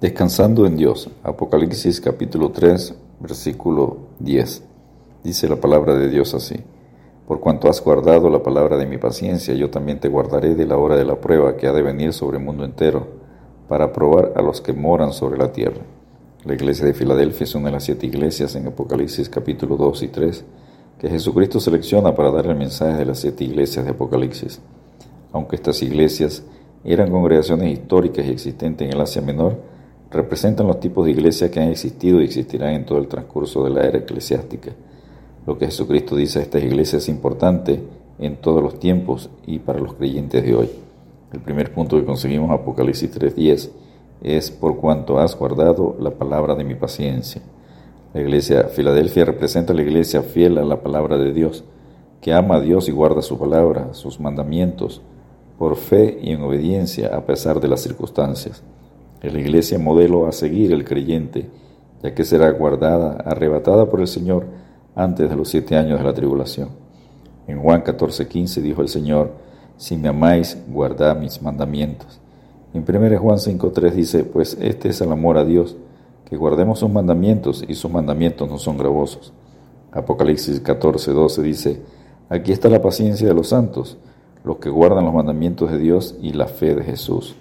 Descansando en Dios. Apocalipsis capítulo 3, versículo 10. Dice la palabra de Dios así. Por cuanto has guardado la palabra de mi paciencia, yo también te guardaré de la hora de la prueba que ha de venir sobre el mundo entero, para probar a los que moran sobre la tierra. La iglesia de Filadelfia es una de las siete iglesias en Apocalipsis capítulo 2 y 3 que Jesucristo selecciona para dar el mensaje de las siete iglesias de Apocalipsis. Aunque estas iglesias eran congregaciones históricas y existentes en el Asia Menor, representan los tipos de iglesias que han existido y existirán en todo el transcurso de la era eclesiástica. Lo que Jesucristo dice a estas iglesias es importante en todos los tiempos y para los creyentes de hoy. El primer punto que conseguimos Apocalipsis 3.10 es por cuanto has guardado la palabra de mi paciencia. La iglesia Filadelfia representa la iglesia fiel a la palabra de Dios, que ama a Dios y guarda su palabra, sus mandamientos, por fe y en obediencia a pesar de las circunstancias. La iglesia modelo a seguir el creyente, ya que será guardada, arrebatada por el Señor antes de los siete años de la tribulación. En Juan 14:15 dijo el Señor, si me amáis, guardad mis mandamientos. En 1 Juan 5:3 dice, pues este es el amor a Dios, que guardemos sus mandamientos y sus mandamientos no son gravosos. Apocalipsis 14:12 dice, aquí está la paciencia de los santos, los que guardan los mandamientos de Dios y la fe de Jesús.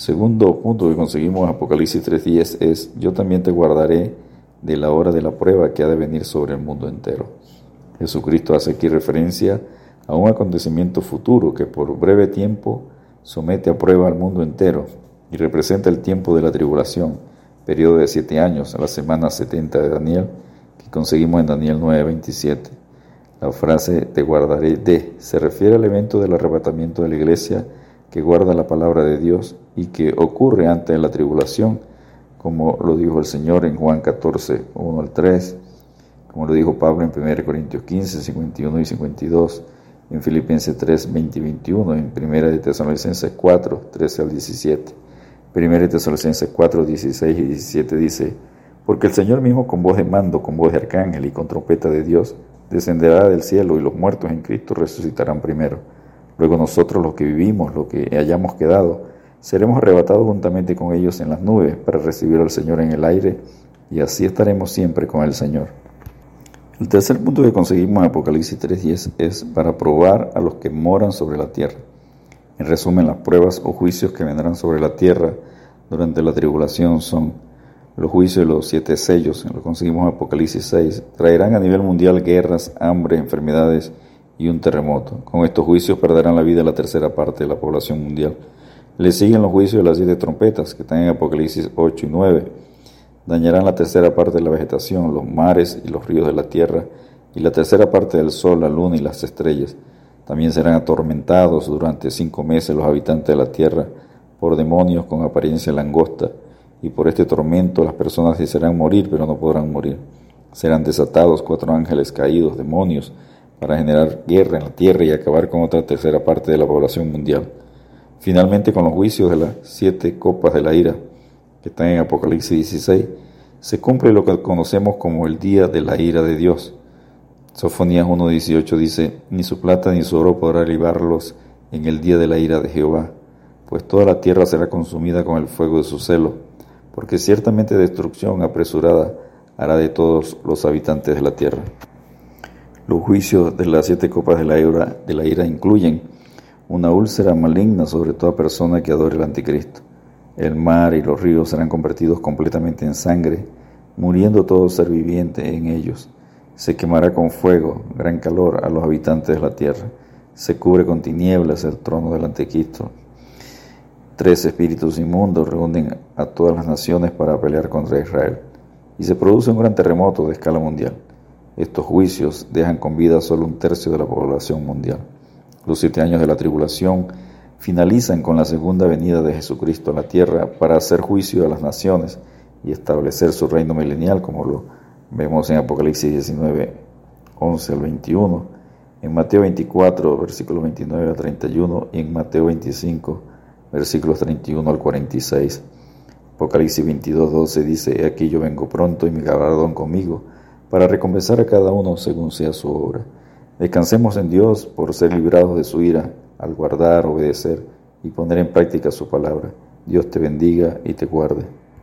Segundo punto que conseguimos en Apocalipsis 3.10 es, yo también te guardaré de la hora de la prueba que ha de venir sobre el mundo entero. Jesucristo hace aquí referencia a un acontecimiento futuro que por breve tiempo somete a prueba al mundo entero y representa el tiempo de la tribulación, periodo de siete años, a la semana 70 de Daniel, que conseguimos en Daniel 9.27. La frase te guardaré de se refiere al evento del arrebatamiento de la iglesia que guarda la palabra de Dios y que ocurre antes de la tribulación, como lo dijo el Señor en Juan 14, 1 al 3, como lo dijo Pablo en 1 Corintios 15, 51 y 52, en Filipenses 3, 20 y 21, en 1 de Tesalonicenses 4, 13 al 17. 1 de Tesalonicenses 4, 16 y 17 dice, porque el Señor mismo con voz de mando, con voz de arcángel y con trompeta de Dios, descenderá del cielo y los muertos en Cristo resucitarán primero. Luego nosotros los que vivimos, los que hayamos quedado, seremos arrebatados juntamente con ellos en las nubes para recibir al Señor en el aire y así estaremos siempre con el Señor. El tercer punto que conseguimos en Apocalipsis 3.10 es para probar a los que moran sobre la tierra. En resumen, las pruebas o juicios que vendrán sobre la tierra durante la tribulación son los juicios de los siete sellos, lo conseguimos en Apocalipsis 6, traerán a nivel mundial guerras, hambre, enfermedades, y un terremoto. Con estos juicios perderán la vida la tercera parte de la población mundial. Le siguen los juicios de las siete trompetas, que están en Apocalipsis 8 y 9. Dañarán la tercera parte de la vegetación, los mares y los ríos de la tierra, y la tercera parte del sol, la luna y las estrellas. También serán atormentados durante cinco meses los habitantes de la tierra por demonios con apariencia langosta, y por este tormento las personas desearán morir, pero no podrán morir. Serán desatados cuatro ángeles caídos, demonios, para generar guerra en la tierra y acabar con otra tercera parte de la población mundial. Finalmente, con los juicios de las siete copas de la ira, que están en Apocalipsis 16, se cumple lo que conocemos como el día de la ira de Dios. Sofonías 1.18 dice, ni su plata ni su oro podrá librarlos en el día de la ira de Jehová, pues toda la tierra será consumida con el fuego de su celo, porque ciertamente destrucción apresurada hará de todos los habitantes de la tierra. Los juicios de las siete copas de la, ira, de la ira incluyen una úlcera maligna sobre toda persona que adore el anticristo. El mar y los ríos serán convertidos completamente en sangre, muriendo todo ser viviente en ellos. Se quemará con fuego, gran calor a los habitantes de la tierra. Se cubre con tinieblas el trono del anticristo. Tres espíritus inmundos reúnen a todas las naciones para pelear contra Israel. Y se produce un gran terremoto de escala mundial. Estos juicios dejan con vida solo un tercio de la población mundial. Los siete años de la tribulación finalizan con la segunda venida de Jesucristo a la tierra para hacer juicio a las naciones y establecer su reino milenial, como lo vemos en Apocalipsis 19, 11 al 21, en Mateo 24, versículos 29 al 31 y en Mateo 25, versículos 31 al 46. Apocalipsis 22, 12 dice, aquí yo vengo pronto y mi galardón conmigo para recompensar a cada uno según sea su obra. Descansemos en Dios por ser librados de su ira, al guardar, obedecer y poner en práctica su palabra. Dios te bendiga y te guarde.